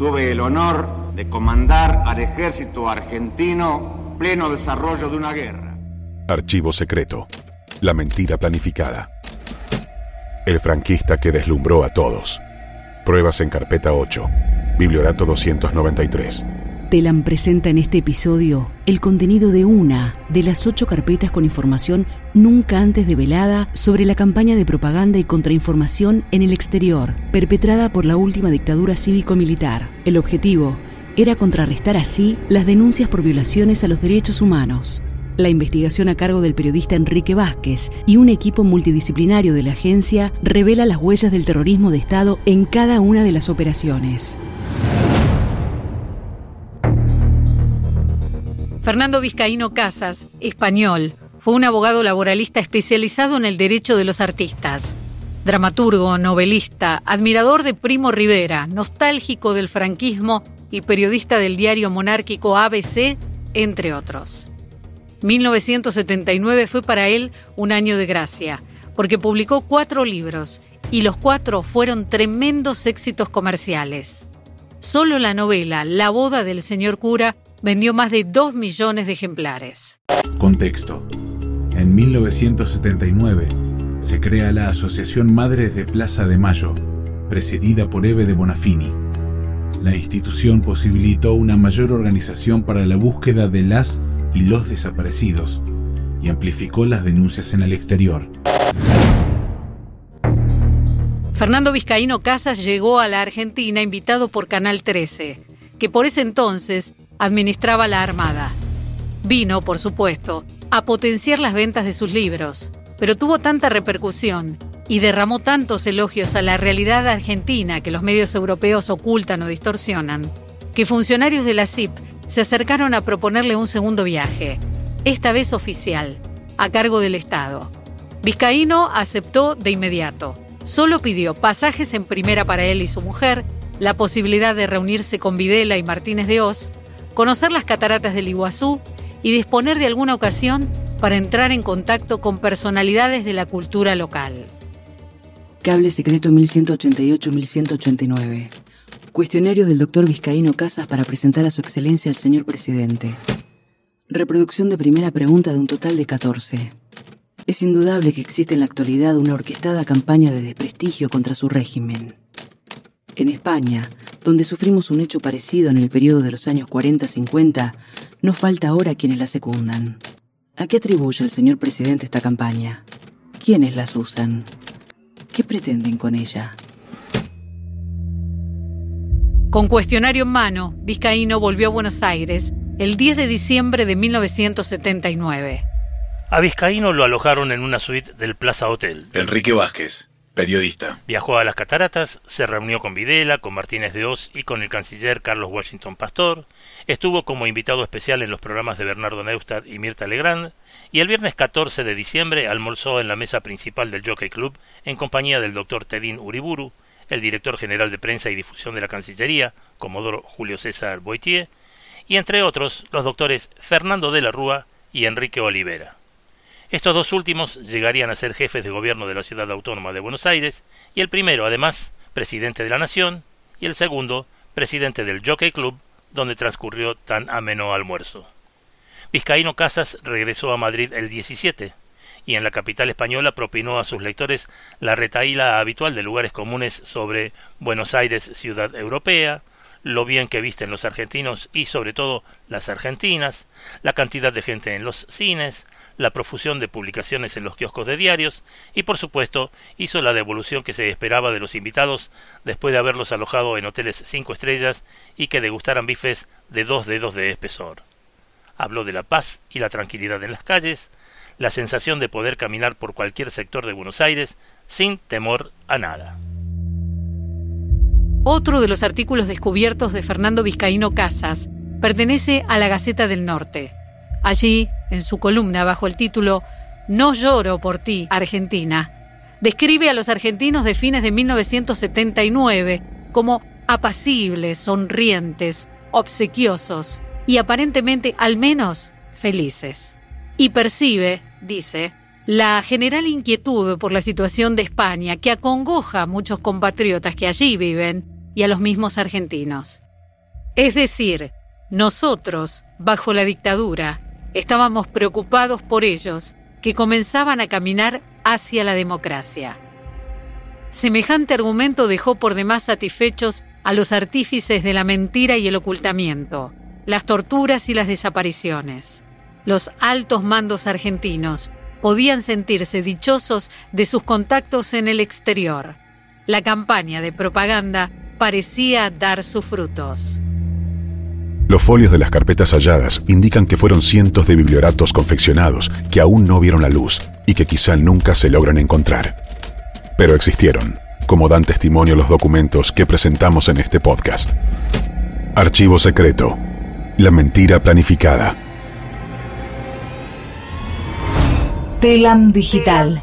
tuve el honor de comandar al ejército argentino pleno desarrollo de una guerra. Archivo secreto. La mentira planificada. El franquista que deslumbró a todos. Pruebas en carpeta 8. Bibliorato 293. Telam presenta en este episodio el contenido de una de las ocho carpetas con información nunca antes develada sobre la campaña de propaganda y contrainformación en el exterior, perpetrada por la última dictadura cívico-militar. El objetivo era contrarrestar así las denuncias por violaciones a los derechos humanos. La investigación a cargo del periodista Enrique Vázquez y un equipo multidisciplinario de la agencia revela las huellas del terrorismo de Estado en cada una de las operaciones. Fernando Vizcaíno Casas, español, fue un abogado laboralista especializado en el derecho de los artistas. Dramaturgo, novelista, admirador de Primo Rivera, nostálgico del franquismo y periodista del diario monárquico ABC, entre otros. 1979 fue para él un año de gracia, porque publicó cuatro libros y los cuatro fueron tremendos éxitos comerciales. Solo la novela La boda del señor cura vendió más de 2 millones de ejemplares. Contexto. En 1979 se crea la Asociación Madres de Plaza de Mayo, presidida por Eve de Bonafini. La institución posibilitó una mayor organización para la búsqueda de las y los desaparecidos y amplificó las denuncias en el exterior. Fernando Vizcaíno Casas llegó a la Argentina invitado por Canal 13, que por ese entonces administraba la Armada. Vino, por supuesto, a potenciar las ventas de sus libros, pero tuvo tanta repercusión y derramó tantos elogios a la realidad argentina que los medios europeos ocultan o distorsionan, que funcionarios de la CIP se acercaron a proponerle un segundo viaje, esta vez oficial, a cargo del Estado. Vizcaíno aceptó de inmediato. Solo pidió pasajes en primera para él y su mujer, la posibilidad de reunirse con Videla y Martínez de Oz, conocer las cataratas del Iguazú y disponer de alguna ocasión para entrar en contacto con personalidades de la cultura local. Cable secreto 1188-1189. Cuestionario del doctor Vizcaíno Casas para presentar a su excelencia al señor presidente. Reproducción de primera pregunta de un total de 14. Es indudable que existe en la actualidad una orquestada campaña de desprestigio contra su régimen. En España, donde sufrimos un hecho parecido en el periodo de los años 40-50, no falta ahora quienes la secundan. ¿A qué atribuye el señor presidente esta campaña? ¿Quiénes las usan? ¿Qué pretenden con ella? Con cuestionario en mano, Vizcaíno volvió a Buenos Aires el 10 de diciembre de 1979. A Vizcaíno lo alojaron en una suite del Plaza Hotel. Enrique Vázquez, periodista. Viajó a las cataratas, se reunió con Videla, con Martínez de Oz y con el canciller Carlos Washington Pastor, estuvo como invitado especial en los programas de Bernardo Neustadt y Mirta Legrand, y el viernes 14 de diciembre almorzó en la mesa principal del Jockey Club en compañía del doctor Tedín Uriburu, el director general de prensa y difusión de la Cancillería, Comodoro Julio César Boitier, y entre otros los doctores Fernando de la Rúa y Enrique Olivera. Estos dos últimos llegarían a ser jefes de gobierno de la ciudad autónoma de Buenos Aires, y el primero, además, presidente de la Nación, y el segundo, presidente del Jockey Club, donde transcurrió tan ameno almuerzo. Vizcaíno Casas regresó a Madrid el 17, y en la capital española propinó a sus lectores la retaíla habitual de lugares comunes sobre Buenos Aires, ciudad europea, lo bien que visten los argentinos y sobre todo las argentinas, la cantidad de gente en los cines, la profusión de publicaciones en los kioscos de diarios y por supuesto hizo la devolución que se esperaba de los invitados después de haberlos alojado en hoteles cinco estrellas y que degustaran bifes de dos dedos de espesor. Habló de la paz y la tranquilidad en las calles, la sensación de poder caminar por cualquier sector de Buenos Aires sin temor a nada. Otro de los artículos descubiertos de Fernando Vizcaíno Casas pertenece a la Gaceta del Norte. Allí, en su columna bajo el título No lloro por ti, Argentina, describe a los argentinos de fines de 1979 como apacibles, sonrientes, obsequiosos y aparentemente al menos felices. Y percibe, dice, la general inquietud por la situación de España que acongoja a muchos compatriotas que allí viven y a los mismos argentinos. Es decir, nosotros, bajo la dictadura, estábamos preocupados por ellos que comenzaban a caminar hacia la democracia. Semejante argumento dejó por demás satisfechos a los artífices de la mentira y el ocultamiento, las torturas y las desapariciones. Los altos mandos argentinos podían sentirse dichosos de sus contactos en el exterior. La campaña de propaganda parecía dar sus frutos. Los folios de las carpetas halladas indican que fueron cientos de biblioratos confeccionados que aún no vieron la luz y que quizá nunca se logran encontrar. Pero existieron, como dan testimonio los documentos que presentamos en este podcast. Archivo secreto. La mentira planificada. Telam Digital